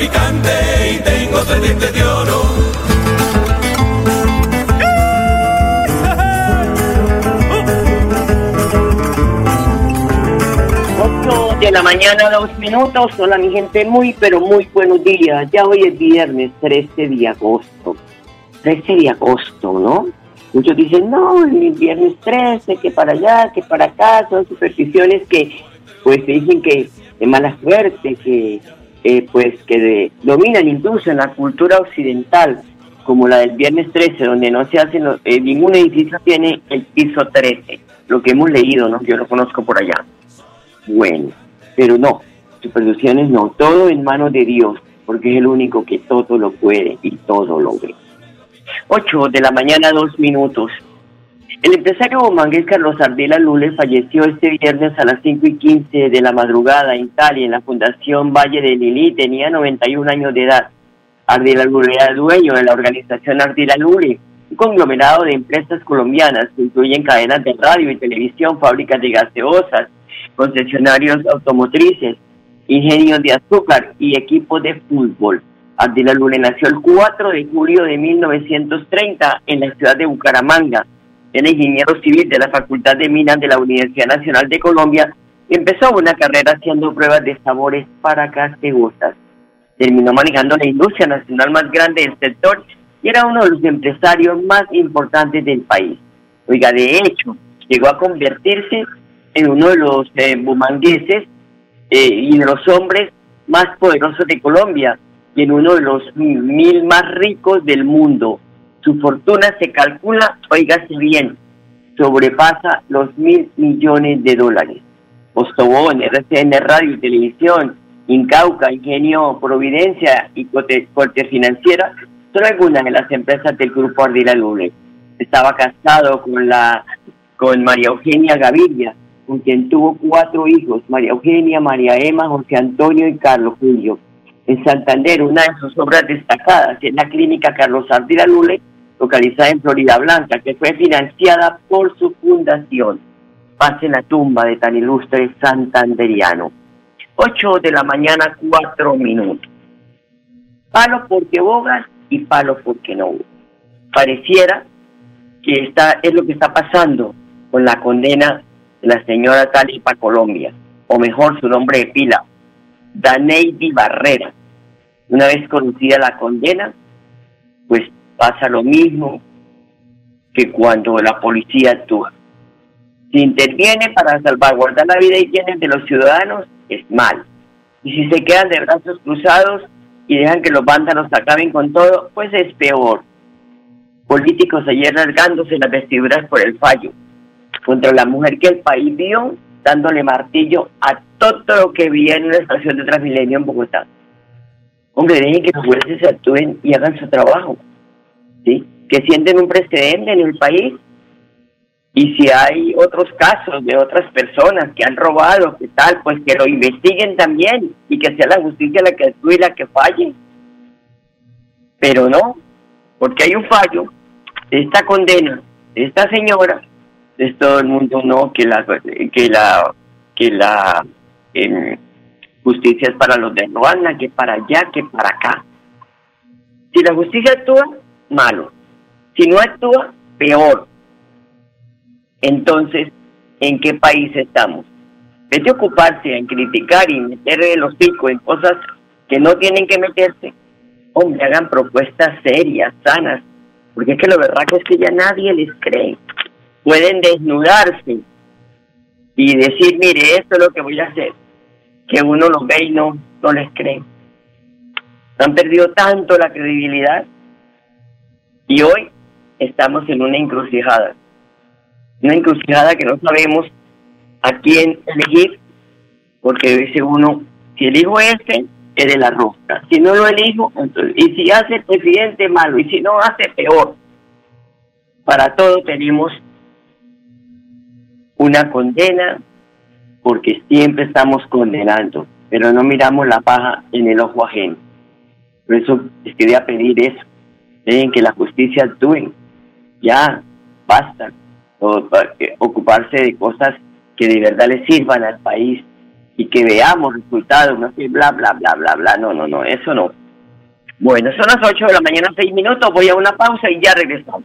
picante y tengo tres dientes de oro. 8 de la mañana, dos minutos. Hola, mi gente, muy, pero muy buenos días. Ya hoy es viernes 13 de agosto. 13 de agosto, ¿no? Muchos dicen, no, el viernes 13, que para allá, que para acá. Son supersticiones que, pues, dicen que de mala suerte, que, eh, pues, que de- dominan incluso en la cultura occidental, como la del viernes 13, donde no se hace, eh, ningún edificio tiene el piso 13. Lo que hemos leído, ¿no? Yo lo conozco por allá bueno, pero no, supersticiones no, todo en manos de Dios, porque es el único que todo lo puede y todo lo ve. 8 de la mañana, dos minutos. El empresario bomangués Carlos Ardila Lule falleció este viernes a las 5 y 15 de la madrugada en Cali, en la Fundación Valle de Lili, tenía 91 años de edad. Ardila Lule era dueño de la organización Ardila Lule, un conglomerado de empresas colombianas que incluyen cadenas de radio y televisión, fábricas de gaseosas, concesionarios automotrices, ingenios de azúcar y equipos de fútbol. Ardila Lule nació el 4 de julio de 1930 en la ciudad de Bucaramanga. Era ingeniero civil de la Facultad de Minas de la Universidad Nacional de Colombia y empezó una carrera haciendo pruebas de sabores para gaseosas. Terminó manejando la industria nacional más grande del sector y era uno de los empresarios más importantes del país. Oiga, de hecho, llegó a convertirse en uno de los eh, bumangueses eh, y de los hombres más poderosos de Colombia y en uno de los mil más ricos del mundo. Su fortuna se calcula, oígase bien, sobrepasa los mil millones de dólares. Postobón, RCN Radio y Televisión, Incauca, Ingenio Providencia y Corte, Financiera son algunas de las empresas del grupo Ardila Lule. Estaba casado con la con María Eugenia Gaviria, con quien tuvo cuatro hijos, María Eugenia, María Emma, José Antonio y Carlos Julio. En Santander, una de sus obras destacadas es la clínica Carlos Ardila Lule, localizada en Florida Blanca, que fue financiada por su fundación. Pase la tumba de tan ilustre santanderiano. 8 de la mañana, 4 minutos. Palo porque bogas y palo porque no. Pareciera que está, es lo que está pasando con la condena de la señora Talipa Colombia, o mejor su nombre de pila, Daneidi Barrera. Una vez conocida la condena, pues pasa lo mismo que cuando la policía actúa. Si interviene para salvaguardar la vida y bienes de los ciudadanos, es mal. Y si se quedan de brazos cruzados y dejan que los vándalos acaben con todo, pues es peor. Políticos ayer rasgándose las vestiduras por el fallo contra la mujer que el país vio dándole martillo a todo lo que vi en una estación de Transmilenio en Bogotá. Hombre, dejen que los jueces se actúen y hagan su trabajo. ¿Sí? que sienten un precedente en el país. Y si hay otros casos de otras personas que han robado, que tal, pues que lo investiguen también y que sea la justicia la que actúe y la que falle. Pero no, porque hay un fallo esta condena de esta señora, es todo el mundo no, que la que la que la em, justicia es para los de Ruanda, que para allá, que para acá. Si la justicia actúa, malo. Si no actúa, peor. Entonces, ¿en qué país estamos? Vete a ocuparse en criticar y meterle los picos en cosas que no tienen que meterse. Hombre, hagan propuestas serias, sanas, porque es que lo verdad es que ya nadie les cree. Pueden desnudarse y decir, mire, esto es lo que voy a hacer, que uno los ve y no, no les cree. Han perdido tanto la credibilidad y hoy estamos en una encrucijada. Una encrucijada que no sabemos a quién elegir, porque dice uno, si elijo este, es de la rosca. Si no lo elijo, entonces, y si hace presidente, malo, y si no hace, peor. Para todo tenemos una condena, porque siempre estamos condenando, pero no miramos la paja en el ojo ajeno. Por eso quería pedir eso, dejen que la justicia actúe, ya, basta, ocuparse de cosas que de verdad le sirvan al país y que veamos resultados, no sé, bla, bla, bla, bla, bla, no, no, no, eso no. Bueno, son las 8 de la mañana, 6 minutos, voy a una pausa y ya regresamos.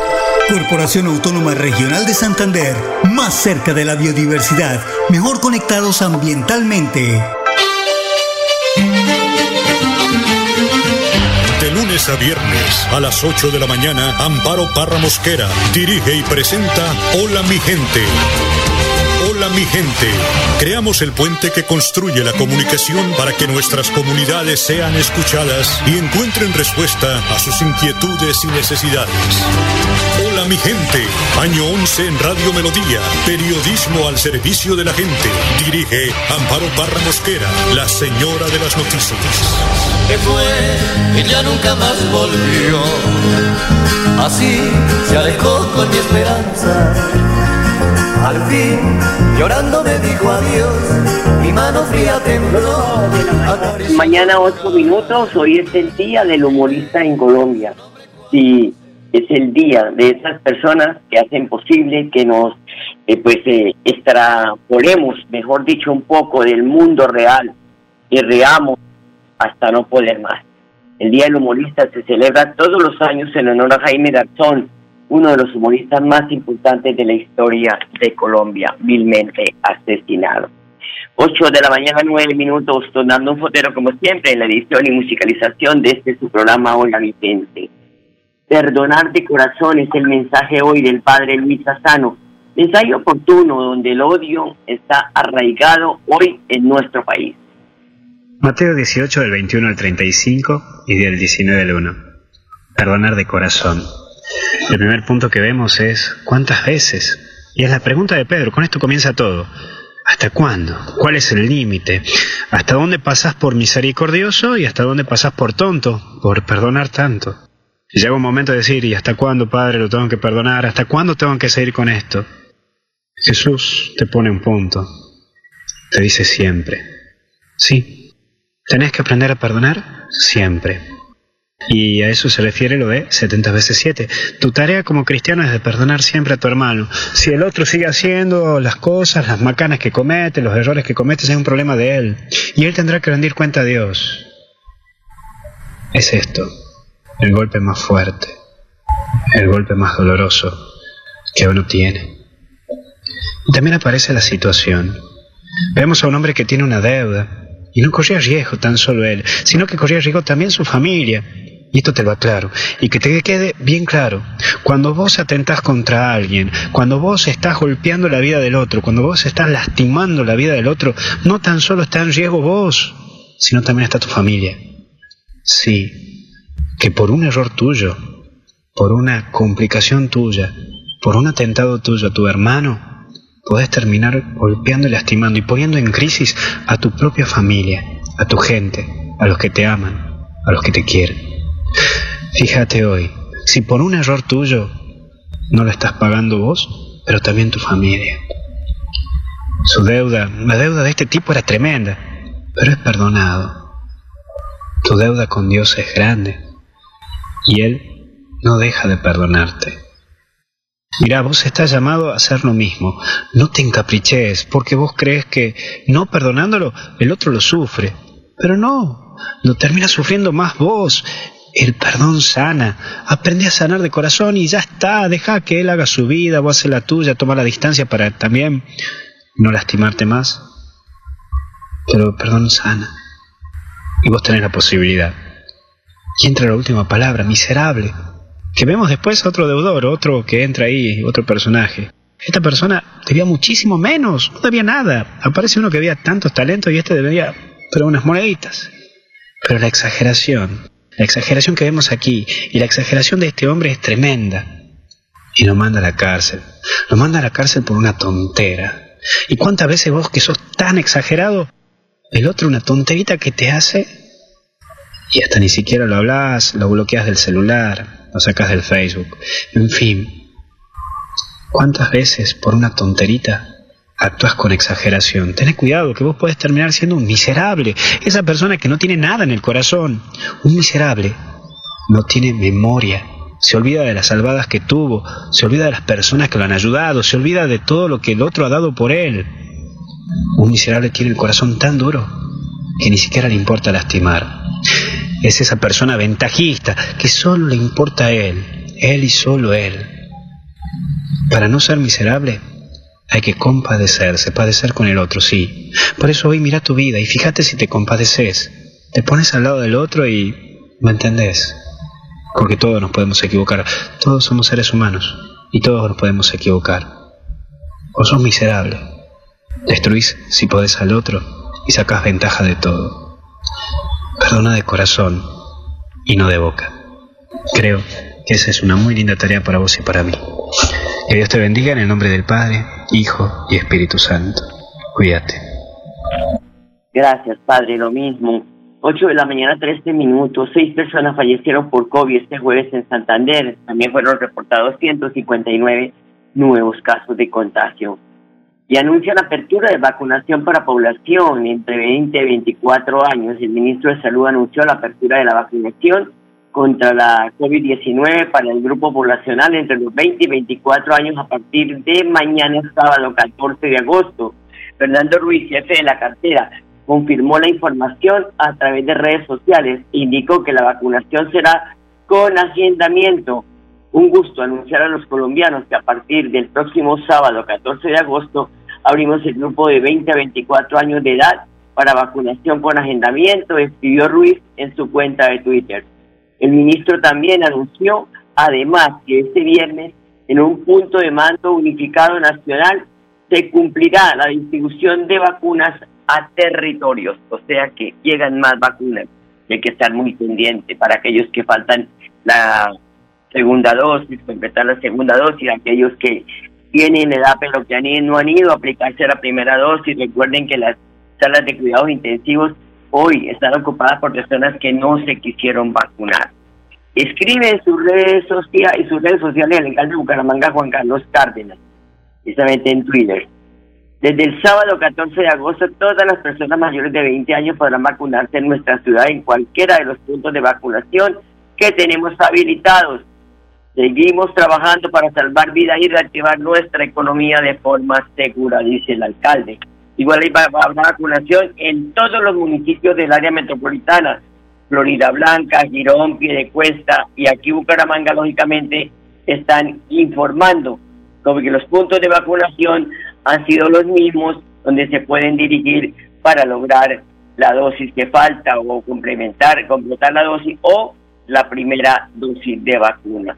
Corporación Autónoma Regional de Santander, más cerca de la biodiversidad, mejor conectados ambientalmente. De lunes a viernes a las 8 de la mañana, Amparo Parra Mosquera dirige y presenta Hola mi gente Hola mi gente. Creamos el puente que construye la comunicación para que nuestras comunidades sean escuchadas y encuentren respuesta a sus inquietudes y necesidades. Hola mi gente. Año 11 en Radio Melodía. Periodismo al servicio de la gente. Dirige Amparo Barra Mosquera, la señora de las noticias. Que fue y ya nunca más volvió. Así se alejó con mi esperanza al fin, llorando me dijo adiós, mi mano fría tembló. Mañana ocho minutos, hoy es el día del humorista en Colombia. Y es el día de esas personas que hacen posible que nos eh, pues eh, extrapolemos, mejor dicho, un poco del mundo real y reamos hasta no poder más. El Día del Humorista se celebra todos los años en honor a Jaime Garzón, uno de los humoristas más importantes de la historia de Colombia, vilmente asesinado. 8 de la mañana, 9 minutos, donando un fotero como siempre en la edición y musicalización de este su programa Hola Vicente. Perdonar de corazón es el mensaje hoy del padre Luis Asano. Mensaje oportuno donde el odio está arraigado hoy en nuestro país. Mateo 18 del 21 al 35 y del 19 al 1. Perdonar de corazón. El primer punto que vemos es ¿cuántas veces? Y es la pregunta de Pedro, con esto comienza todo. ¿Hasta cuándo? ¿Cuál es el límite? ¿Hasta dónde pasas por misericordioso y hasta dónde pasas por tonto, por perdonar tanto? Y llega un momento de decir, ¿y hasta cuándo, Padre, lo tengo que perdonar? ¿Hasta cuándo tengo que seguir con esto? Jesús te pone un punto. Te dice siempre. Sí, tenés que aprender a perdonar siempre. Y a eso se refiere lo de 70 veces 7. Tu tarea como cristiano es de perdonar siempre a tu hermano. Si el otro sigue haciendo las cosas, las macanas que comete, los errores que comete, es un problema de él. Y él tendrá que rendir cuenta a Dios. Es esto, el golpe más fuerte, el golpe más doloroso que uno tiene. Y también aparece la situación. Vemos a un hombre que tiene una deuda, y no corría riesgo tan solo él, sino que corría riesgo también su familia. Y esto te lo aclaro. Y que te quede bien claro. Cuando vos atentás contra alguien, cuando vos estás golpeando la vida del otro, cuando vos estás lastimando la vida del otro, no tan solo está en riesgo vos, sino también está tu familia. Sí, que por un error tuyo, por una complicación tuya, por un atentado tuyo a tu hermano, podés terminar golpeando y lastimando y poniendo en crisis a tu propia familia, a tu gente, a los que te aman, a los que te quieren. Fíjate hoy, si por un error tuyo no lo estás pagando vos, pero también tu familia. Su deuda, la deuda de este tipo era tremenda, pero es perdonado. Tu deuda con Dios es grande y Él no deja de perdonarte. Mira, vos estás llamado a hacer lo mismo. No te encapriches porque vos crees que no perdonándolo el otro lo sufre. Pero no, lo termina sufriendo más vos el perdón sana. Aprende a sanar de corazón y ya está. Deja que él haga su vida, vos haces la tuya, toma la distancia para también no lastimarte más. Pero el perdón sana. Y vos tenés la posibilidad. Y entra la última palabra, miserable. Que vemos después otro deudor, otro que entra ahí, otro personaje. Esta persona debía muchísimo menos, no debía nada. Aparece uno que había tantos talentos y este debía, pero unas moneditas. Pero la exageración, la exageración que vemos aquí y la exageración de este hombre es tremenda. Y lo manda a la cárcel. Lo manda a la cárcel por una tontera. ¿Y cuántas veces vos que sos tan exagerado, el otro una tonterita que te hace y hasta ni siquiera lo hablas, lo bloqueas del celular, lo sacas del Facebook, en fin. ¿Cuántas veces por una tonterita actúas con exageración. Ten cuidado, que vos puedes terminar siendo un miserable. Esa persona que no tiene nada en el corazón. Un miserable no tiene memoria. Se olvida de las salvadas que tuvo, se olvida de las personas que lo han ayudado, se olvida de todo lo que el otro ha dado por él. Un miserable tiene el corazón tan duro que ni siquiera le importa lastimar. Es esa persona ventajista que solo le importa a él, él y solo él. Para no ser miserable, hay que compadecerse, padecer con el otro, sí. Por eso hoy mira tu vida y fíjate si te compadeces. Te pones al lado del otro y... ¿Me entendés? Porque todos nos podemos equivocar. Todos somos seres humanos y todos nos podemos equivocar. O sos miserable. Destruís si podés al otro y sacás ventaja de todo. Perdona de corazón y no de boca. Creo que esa es una muy linda tarea para vos y para mí. Que Dios te bendiga en el nombre del Padre, Hijo y Espíritu Santo. Cuídate. Gracias, Padre, lo mismo. 8 de la mañana, 13 minutos. Seis personas fallecieron por COVID este jueves en Santander. También fueron reportados 159 nuevos casos de contagio. Y anuncia la apertura de vacunación para población entre 20 y 24 años. El ministro de Salud anunció la apertura de la vacunación contra la COVID-19 para el grupo poblacional entre los 20 y 24 años a partir de mañana, sábado 14 de agosto. Fernando Ruiz, jefe de la cartera, confirmó la información a través de redes sociales. Indicó que la vacunación será con agendamiento. Un gusto anunciar a los colombianos que a partir del próximo sábado 14 de agosto abrimos el grupo de 20 a 24 años de edad para vacunación con agendamiento, escribió Ruiz en su cuenta de Twitter. El ministro también anunció, además, que este viernes, en un punto de mando unificado nacional, se cumplirá la distribución de vacunas a territorios, o sea que llegan más vacunas. hay que estar muy pendiente para aquellos que faltan la segunda dosis, completar la segunda dosis, aquellos que tienen edad pero que no han ido a aplicarse la primera dosis. Recuerden que las salas de cuidados intensivos hoy están ocupadas por personas que no se quisieron vacunar. Escribe en sus redes sociales, y sus redes sociales el alcalde de Bucaramanga, Juan Carlos Cárdenas, precisamente en Twitter. Desde el sábado 14 de agosto, todas las personas mayores de 20 años podrán vacunarse en nuestra ciudad en cualquiera de los puntos de vacunación que tenemos habilitados. Seguimos trabajando para salvar vidas y reactivar nuestra economía de forma segura, dice el alcalde. Igual hay vacunación en todos los municipios del área metropolitana, Florida Blanca, Girón, Piedecuesta y aquí Bucaramanga, lógicamente, están informando sobre que los puntos de vacunación han sido los mismos donde se pueden dirigir para lograr la dosis que falta o complementar, completar la dosis o la primera dosis de vacuna.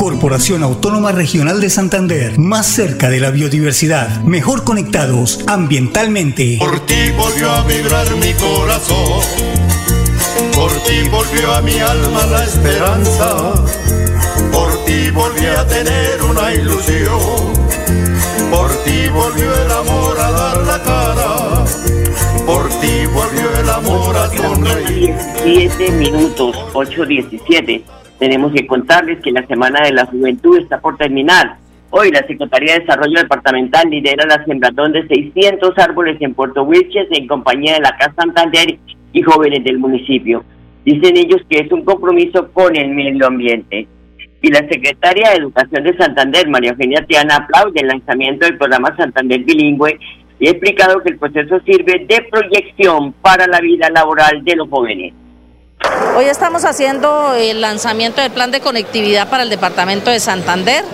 Corporación Autónoma Regional de Santander, más cerca de la biodiversidad, mejor conectados ambientalmente. Por ti volvió a vibrar mi corazón por ti volvió a mi alma la esperanza, por ti volví a tener una ilusión, por ti volvió el amor a dar la cara, por ti volvió el amor a sonreír. 7 minutos, 8.17. Tenemos que contarles que la Semana de la Juventud está por terminar. Hoy la Secretaría de Desarrollo Departamental lidera la sembratón de 600 árboles en Puerto Wilches en compañía de la Casa Santander y jóvenes del municipio. Dicen ellos que es un compromiso con el medio ambiente. Y la secretaria de Educación de Santander, María Eugenia Tiana, aplaude el lanzamiento del programa Santander Bilingüe y ha explicado que el proceso sirve de proyección para la vida laboral de los jóvenes. Hoy estamos haciendo el lanzamiento del plan de conectividad para el departamento de Santander,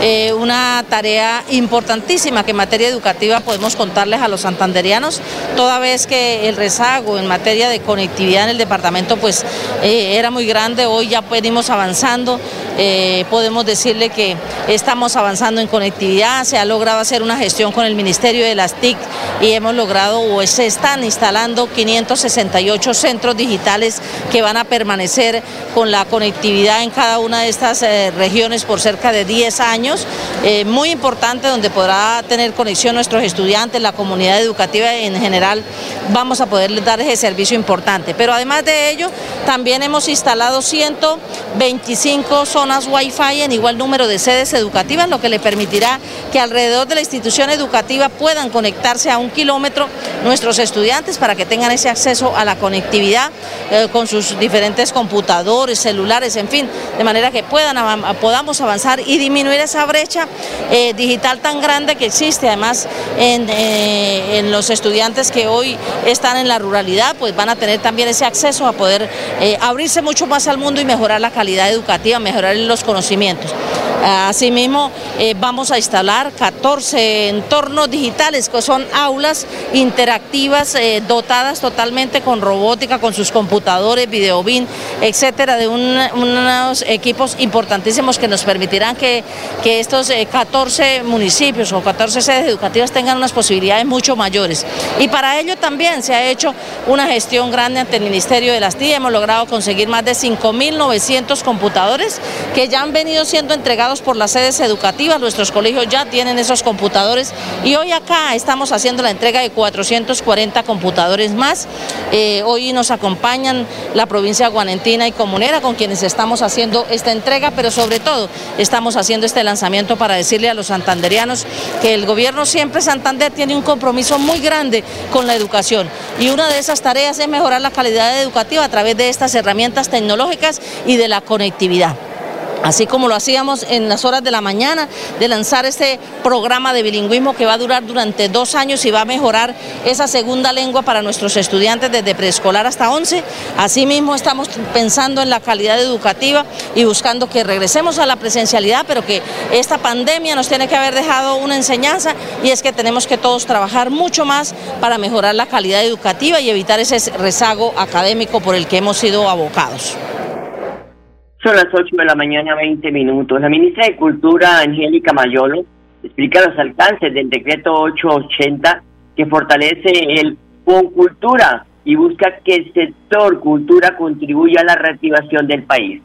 eh, una tarea importantísima que en materia educativa podemos contarles a los santanderianos, toda vez que el rezago en materia de conectividad en el departamento pues eh, era muy grande, hoy ya venimos avanzando, eh, podemos decirle que estamos avanzando en conectividad, se ha logrado hacer una gestión con el Ministerio de las TIC y hemos logrado o se están instalando 568 centros digitales que van a permanecer con la conectividad en cada una de estas eh, regiones por cerca de 10 años. Eh, muy importante donde podrá tener conexión nuestros estudiantes, la comunidad educativa en general, vamos a poderles dar ese servicio importante. Pero además de ello, también hemos instalado 125 zonas Wi-Fi en igual número de sedes educativas, lo que le permitirá que alrededor de la institución educativa puedan conectarse a un kilómetro nuestros estudiantes para que tengan ese acceso a la conectividad eh, con sus diferentes computadores, celulares, en fin, de manera que puedan, podamos avanzar y disminuir esa brecha eh, digital tan grande que existe. Además, eh, en, los estudiantes que hoy están en la ruralidad, pues van a tener también ese acceso a poder eh, abrirse mucho más al mundo y mejorar la calidad educativa, mejorar los conocimientos. Asimismo, vamos a instalar 14 entornos digitales, que son aulas interactivas dotadas totalmente con robótica, con sus computadores, Videobin, etcétera, de unos equipos importantísimos que nos permitirán que, que estos 14 eh, municipios o 14 sedes educativas tengan unas posibilidades mucho mayores. Y para ello también se ha hecho una gestión grande ante el Ministerio de las TIA, hemos logrado conseguir más de 5.900 computadores que ya han venido siendo entregados por las sedes educativas, nuestros colegios ya tienen esos computadores y hoy acá estamos haciendo la entrega de 440 computadores más. Eh, hoy nos acompañan la provincia guanentina y comunera con quienes estamos haciendo esta entrega, pero sobre todo estamos haciendo este lanzamiento para decirle a los santanderianos que el gobierno siempre Santander tiene un compromiso muy grande con la educación y una de esas tareas es mejorar la calidad educativa a través de estas herramientas tecnológicas y de la conectividad. Así como lo hacíamos en las horas de la mañana, de lanzar este programa de bilingüismo que va a durar durante dos años y va a mejorar esa segunda lengua para nuestros estudiantes desde preescolar hasta 11. Asimismo estamos pensando en la calidad educativa y buscando que regresemos a la presencialidad, pero que esta pandemia nos tiene que haber dejado una enseñanza y es que tenemos que todos trabajar mucho más para mejorar la calidad educativa y evitar ese rezago académico por el que hemos sido abocados. Son las 8 de la mañana, 20 minutos. La ministra de Cultura, Angélica Mayolo, explica los alcances del decreto 880 que fortalece el Cultura y busca que el sector cultura contribuya a la reactivación del país.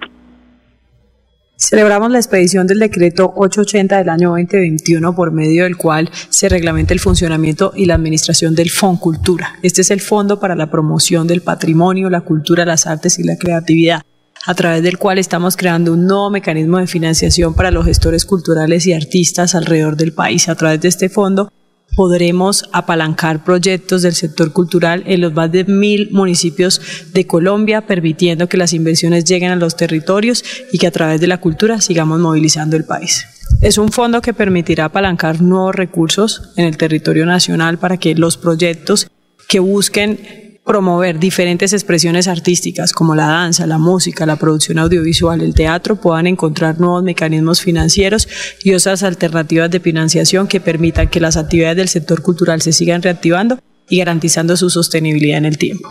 Celebramos la expedición del decreto 880 del año 2021 por medio del cual se reglamenta el funcionamiento y la administración del Cultura. Este es el fondo para la promoción del patrimonio, la cultura, las artes y la creatividad a través del cual estamos creando un nuevo mecanismo de financiación para los gestores culturales y artistas alrededor del país. A través de este fondo podremos apalancar proyectos del sector cultural en los más de mil municipios de Colombia, permitiendo que las inversiones lleguen a los territorios y que a través de la cultura sigamos movilizando el país. Es un fondo que permitirá apalancar nuevos recursos en el territorio nacional para que los proyectos que busquen promover diferentes expresiones artísticas como la danza, la música, la producción audiovisual, el teatro, puedan encontrar nuevos mecanismos financieros y otras alternativas de financiación que permitan que las actividades del sector cultural se sigan reactivando y garantizando su sostenibilidad en el tiempo.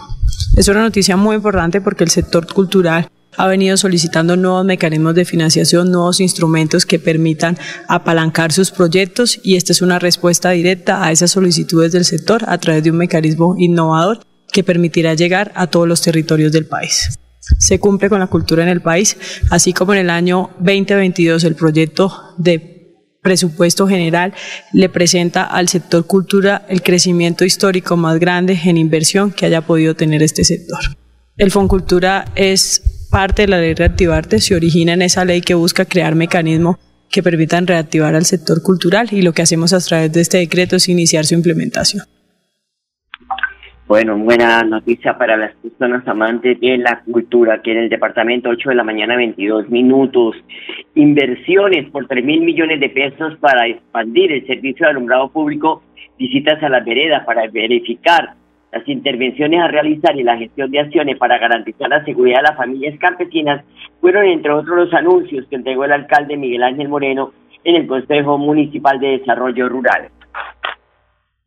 Es una noticia muy importante porque el sector cultural ha venido solicitando nuevos mecanismos de financiación, nuevos instrumentos que permitan apalancar sus proyectos y esta es una respuesta directa a esas solicitudes del sector a través de un mecanismo innovador que permitirá llegar a todos los territorios del país. Se cumple con la cultura en el país, así como en el año 2022 el proyecto de presupuesto general le presenta al sector cultura el crecimiento histórico más grande en inversión que haya podido tener este sector. El Foncultura es parte de la ley Reactivarte, se origina en esa ley que busca crear mecanismos que permitan reactivar al sector cultural y lo que hacemos a través de este decreto es iniciar su implementación. Bueno, buena noticia para las personas amantes de la cultura, que en el departamento 8 de la mañana 22 minutos, inversiones por 3 mil millones de pesos para expandir el servicio de alumbrado público, visitas a las veredas para verificar las intervenciones a realizar y la gestión de acciones para garantizar la seguridad de las familias campesinas, fueron entre otros los anuncios que entregó el alcalde Miguel Ángel Moreno en el Consejo Municipal de Desarrollo Rural.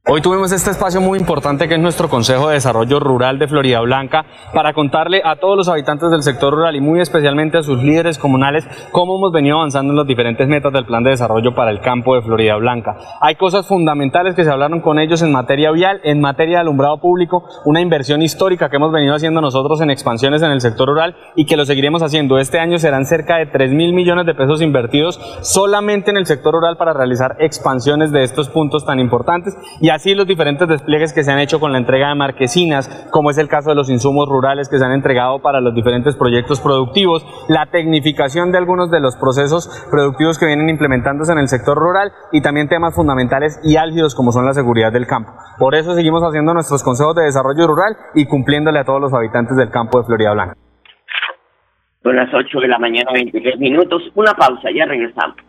Hoy tuvimos este espacio muy importante que es nuestro Consejo de Desarrollo Rural de Florida Blanca para contarle a todos los habitantes del sector rural y muy especialmente a sus líderes comunales cómo hemos venido avanzando en las diferentes metas del plan de desarrollo para el campo de Florida Blanca. Hay cosas fundamentales que se hablaron con ellos en materia vial, en materia de alumbrado público, una inversión histórica que hemos venido haciendo nosotros en expansiones en el sector rural y que lo seguiremos haciendo. Este año serán cerca de 3 mil millones de pesos invertidos solamente en el sector rural para realizar expansiones de estos puntos tan importantes y así los diferentes despliegues que se han hecho con la entrega de marquesinas, como es el caso de los insumos rurales que se han entregado para los diferentes proyectos productivos, la tecnificación de algunos de los procesos productivos que vienen implementándose en el sector rural y también temas fundamentales y álgidos como son la seguridad del campo. Por eso seguimos haciendo nuestros consejos de desarrollo rural y cumpliéndole a todos los habitantes del campo de Florida Blanca. Son las 8 de la mañana, 23 minutos. Una pausa, ya regresamos.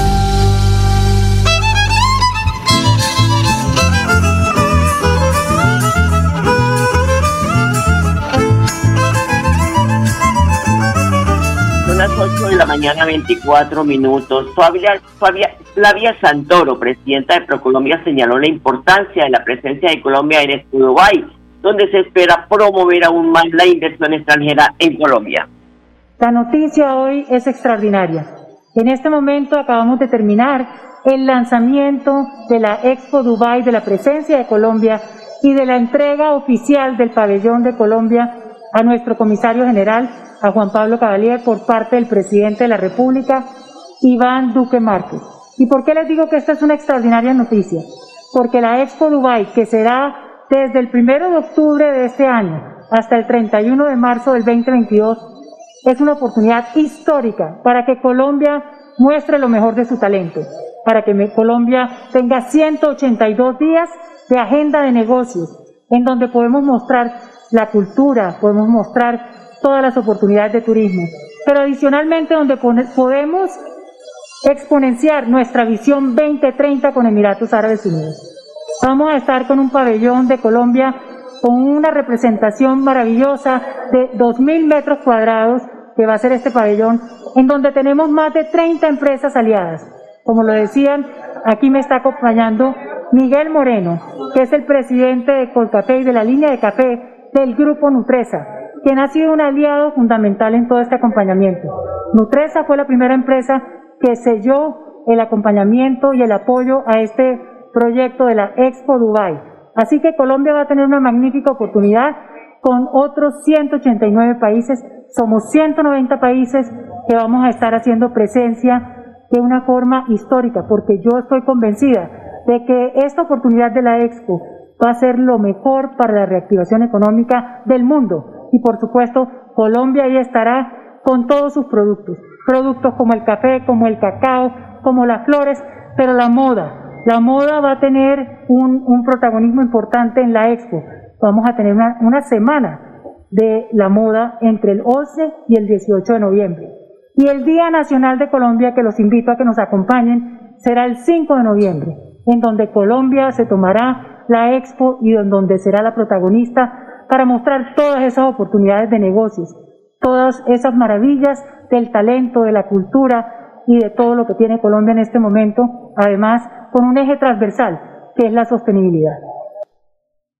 Mañana, 24 minutos. Flavia, Flavia Santoro, presidenta de Procolombia, señaló la importancia de la presencia de Colombia en Dubái, donde se espera promover aún más la inversión extranjera en Colombia. La noticia hoy es extraordinaria. En este momento acabamos de terminar el lanzamiento de la Expo Dubai, de la presencia de Colombia y de la entrega oficial del pabellón de Colombia a nuestro comisario general, a Juan Pablo Cavalier, por parte del presidente de la República, Iván Duque Márquez. ¿Y por qué les digo que esta es una extraordinaria noticia? Porque la Expo Dubai, que será desde el 1 de octubre de este año hasta el 31 de marzo del 2022, es una oportunidad histórica para que Colombia muestre lo mejor de su talento, para que Colombia tenga 182 días de agenda de negocios, en donde podemos mostrar la cultura, podemos mostrar todas las oportunidades de turismo, pero adicionalmente donde podemos exponenciar nuestra visión 2030 con Emiratos Árabes Unidos. Vamos a estar con un pabellón de Colombia con una representación maravillosa de 2.000 metros cuadrados que va a ser este pabellón, en donde tenemos más de 30 empresas aliadas. Como lo decían, aquí me está acompañando Miguel Moreno, que es el presidente de Colcafé y de la línea de café del grupo Nutresa, quien ha sido un aliado fundamental en todo este acompañamiento. Nutresa fue la primera empresa que selló el acompañamiento y el apoyo a este proyecto de la Expo Dubai. Así que Colombia va a tener una magnífica oportunidad con otros 189 países. Somos 190 países que vamos a estar haciendo presencia de una forma histórica, porque yo estoy convencida de que esta oportunidad de la Expo va a ser lo mejor para la reactivación económica del mundo. Y por supuesto, Colombia ahí estará con todos sus productos. Productos como el café, como el cacao, como las flores, pero la moda. La moda va a tener un, un protagonismo importante en la Expo. Vamos a tener una, una semana de la moda entre el 11 y el 18 de noviembre. Y el Día Nacional de Colombia, que los invito a que nos acompañen, será el 5 de noviembre, en donde Colombia se tomará la expo y en donde será la protagonista para mostrar todas esas oportunidades de negocios, todas esas maravillas del talento, de la cultura y de todo lo que tiene Colombia en este momento, además con un eje transversal, que es la sostenibilidad.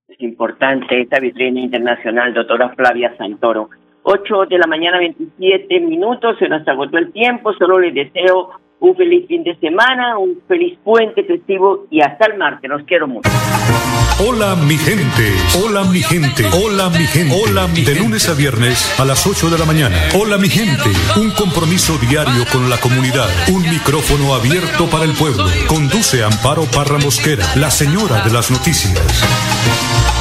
Es importante esta vitrina internacional, doctora Flavia Santoro. 8 de la mañana, 27 minutos, se nos agotó el tiempo, solo les deseo un feliz fin de semana, un feliz puente festivo y hasta el martes, los quiero mucho. Hola mi gente, hola mi gente, hola mi gente, hola mi De lunes a viernes a las 8 de la mañana. Hola mi gente, un compromiso diario con la comunidad, un micrófono abierto para el pueblo. Conduce Amparo Parra Mosquera, la señora de las noticias.